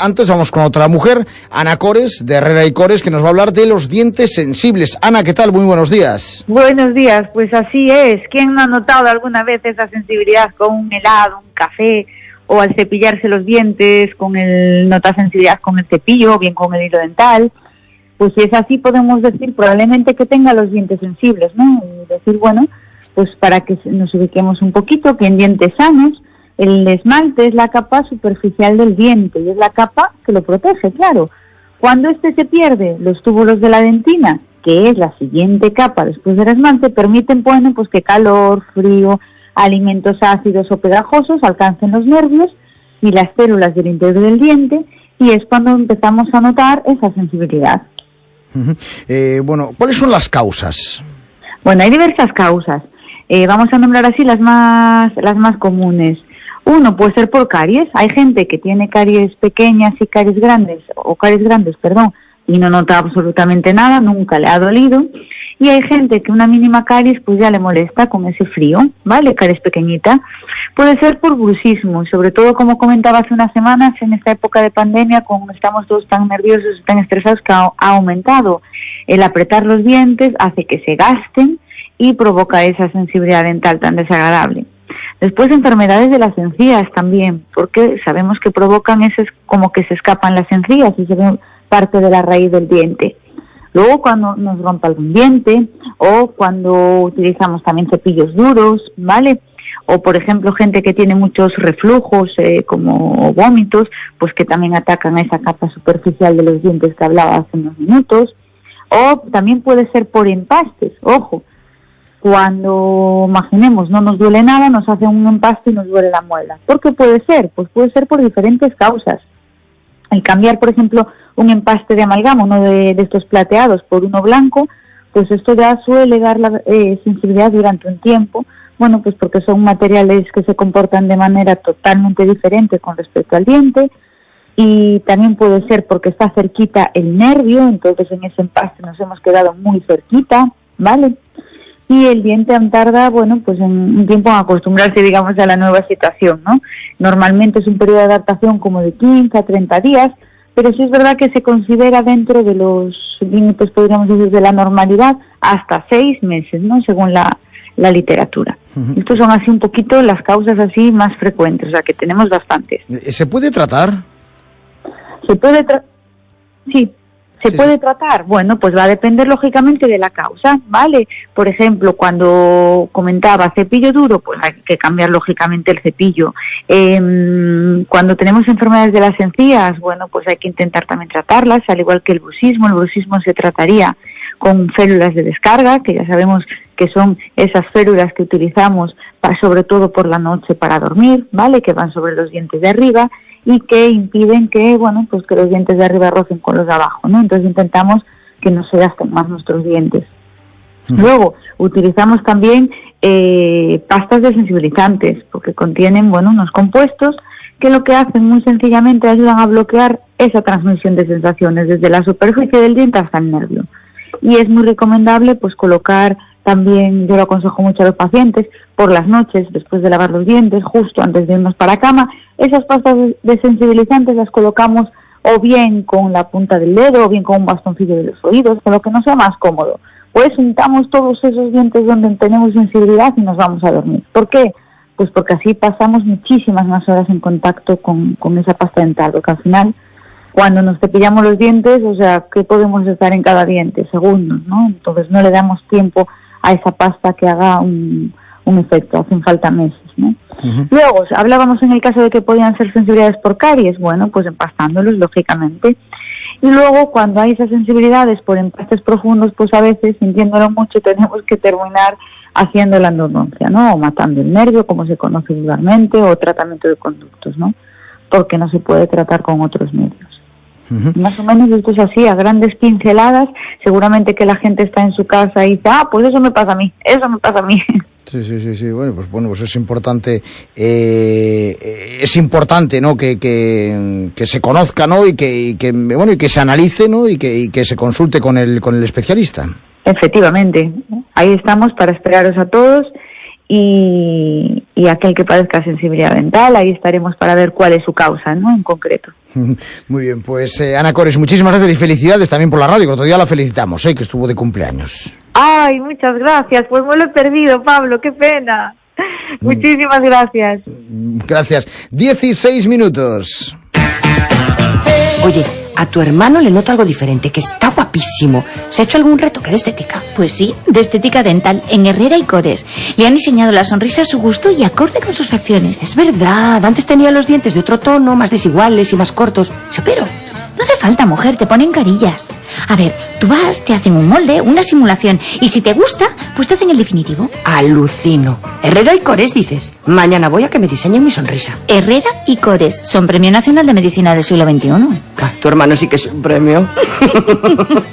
Antes vamos con otra mujer, Ana Cores, de Herrera y Cores, que nos va a hablar de los dientes sensibles. Ana, ¿qué tal? Muy buenos días. Buenos días, pues así es. ¿Quién no ha notado alguna vez esa sensibilidad con un helado, un café, o al cepillarse los dientes, con el nota sensibilidad con el cepillo, o bien con el hilo dental? Pues si es así, podemos decir probablemente que tenga los dientes sensibles, ¿no? Y decir, bueno, pues para que nos ubiquemos un poquito, que en dientes sanos, el esmalte es la capa superficial del diente y es la capa que lo protege, claro. Cuando este se pierde, los túbulos de la dentina, que es la siguiente capa después del esmalte, permiten bueno, pues que calor, frío, alimentos ácidos o pegajosos alcancen los nervios y las células del interior del diente y es cuando empezamos a notar esa sensibilidad. Eh, bueno, ¿cuáles son las causas? Bueno, hay diversas causas. Eh, vamos a nombrar así las más, las más comunes. Uno puede ser por caries. Hay gente que tiene caries pequeñas y caries grandes, o caries grandes, perdón, y no nota absolutamente nada, nunca le ha dolido. Y hay gente que una mínima caries pues ya le molesta con ese frío, ¿vale? Caries pequeñita. Puede ser por bruxismo, sobre todo como comentaba hace unas semanas, en esta época de pandemia, como estamos todos tan nerviosos tan estresados, que ha aumentado el apretar los dientes, hace que se gasten y provoca esa sensibilidad dental tan desagradable. Después enfermedades de las encías también, porque sabemos que provocan ese como que se escapan las encías y se ve parte de la raíz del diente. Luego cuando nos rompa algún diente o cuando utilizamos también cepillos duros, ¿vale? O por ejemplo gente que tiene muchos reflujos eh, como vómitos, pues que también atacan esa capa superficial de los dientes que hablaba hace unos minutos. O también puede ser por empastes, ojo, cuando, imaginemos, no nos duele nada, nos hace un empaste y nos duele la muela. ¿Por qué puede ser? Pues puede ser por diferentes causas. El cambiar, por ejemplo, un empaste de amalgama, uno de, estos plateados, por uno blanco, pues esto ya suele dar la eh, sensibilidad durante un tiempo. Bueno, pues porque son materiales que se comportan de manera totalmente diferente con respecto al diente. Y también puede ser porque está cerquita el nervio, entonces en ese empaste nos hemos quedado muy cerquita, ¿vale? Y el diente tarda, bueno, pues un tiempo en acostumbrarse, digamos, a la nueva situación, ¿no? Normalmente es un periodo de adaptación como de 15 a 30 días, pero sí es verdad que se considera dentro de los límites, podríamos decir, de la normalidad, hasta seis meses, ¿no? Según la, la literatura. Estos son así un poquito las causas así más frecuentes, o sea que tenemos bastantes. ¿Se puede tratar? Se puede tratar, sí, ¿Se puede tratar? Bueno, pues va a depender lógicamente de la causa, ¿vale? Por ejemplo, cuando comentaba cepillo duro, pues hay que cambiar lógicamente el cepillo. Em, cuando tenemos enfermedades de las encías, bueno, pues hay que intentar también tratarlas, al igual que el bruxismo. El bruxismo se trataría con férulas de descarga, que ya sabemos que son esas férulas que utilizamos sobre todo por la noche para dormir, ¿vale? Que van sobre los dientes de arriba y que impiden que, bueno, pues que los dientes de arriba rocen con los de abajo, ¿no? Entonces intentamos que no se gasten más nuestros dientes. Luego, utilizamos también eh, pastas desensibilizantes, porque contienen, bueno, unos compuestos que lo que hacen muy sencillamente ayudan a bloquear esa transmisión de sensaciones desde la superficie del diente hasta el nervio. Y es muy recomendable, pues, colocar también, yo lo aconsejo mucho a los pacientes, por las noches, después de lavar los dientes, justo antes de irnos para cama, esas pastas desensibilizantes las colocamos o bien con la punta del dedo o bien con un bastoncillo de los oídos, con lo que nos sea más cómodo. Pues untamos todos esos dientes donde tenemos sensibilidad y nos vamos a dormir. ¿Por qué? Pues porque así pasamos muchísimas más horas en contacto con, con esa pasta dental, porque al final cuando nos cepillamos los dientes, o sea, ¿qué podemos estar en cada diente? Segundos, ¿no? Entonces no le damos tiempo a esa pasta que haga un, un efecto, hacen falta meses. ¿no? Luego, hablábamos en el caso de que podían ser sensibilidades por caries, bueno, pues empastándolos, lógicamente. Y luego, cuando hay esas sensibilidades por empastes profundos, pues a veces, sintiéndolo mucho, tenemos que terminar haciendo la endodoncia, ¿no? O matando el nervio, como se conoce vulgarmente, o tratamiento de conductos, ¿no? Porque no se puede tratar con otros medios. Más o menos esto es así, a grandes pinceladas. Seguramente que la gente está en su casa y dice, ah, pues eso me pasa a mí, eso me pasa a mí. Sí, sí, sí, sí. Bueno, pues bueno, pues es importante, eh, es importante, ¿no? Que, que, que, se conozca, ¿no? Y que, que, bueno, y que se analice, ¿no? Y que, y que se consulte con el, con el especialista. Efectivamente. Ahí estamos para esperaros a todos y, y aquel que padezca sensibilidad dental, ahí estaremos para ver cuál es su causa, ¿no? En concreto. Muy bien, pues eh, Ana Cores, muchísimas gracias y felicidades también por la radio, que otro día la felicitamos, ¿eh? que estuvo de cumpleaños. Ay, muchas gracias, pues me lo he perdido, Pablo, qué pena. Muchísimas gracias. Gracias. 16 minutos. Oye, a tu hermano le noto algo diferente, que está guapísimo. ¿Se ha hecho algún retoque de estética? Pues sí, de estética dental, en Herrera y Cores. Le han diseñado la sonrisa a su gusto y acorde con sus facciones. Es verdad, antes tenía los dientes de otro tono, más desiguales y más cortos. Pero no hace falta, mujer, te ponen carillas. A ver, tú vas, te hacen un molde, una simulación, y si te gusta, pues te hacen el definitivo. Alucino. Herrera y Cores, dices. Mañana voy a que me diseñen mi sonrisa. Herrera y Cores son Premio Nacional de Medicina del siglo XXI. Ah, Tu hermano sí que es un premio.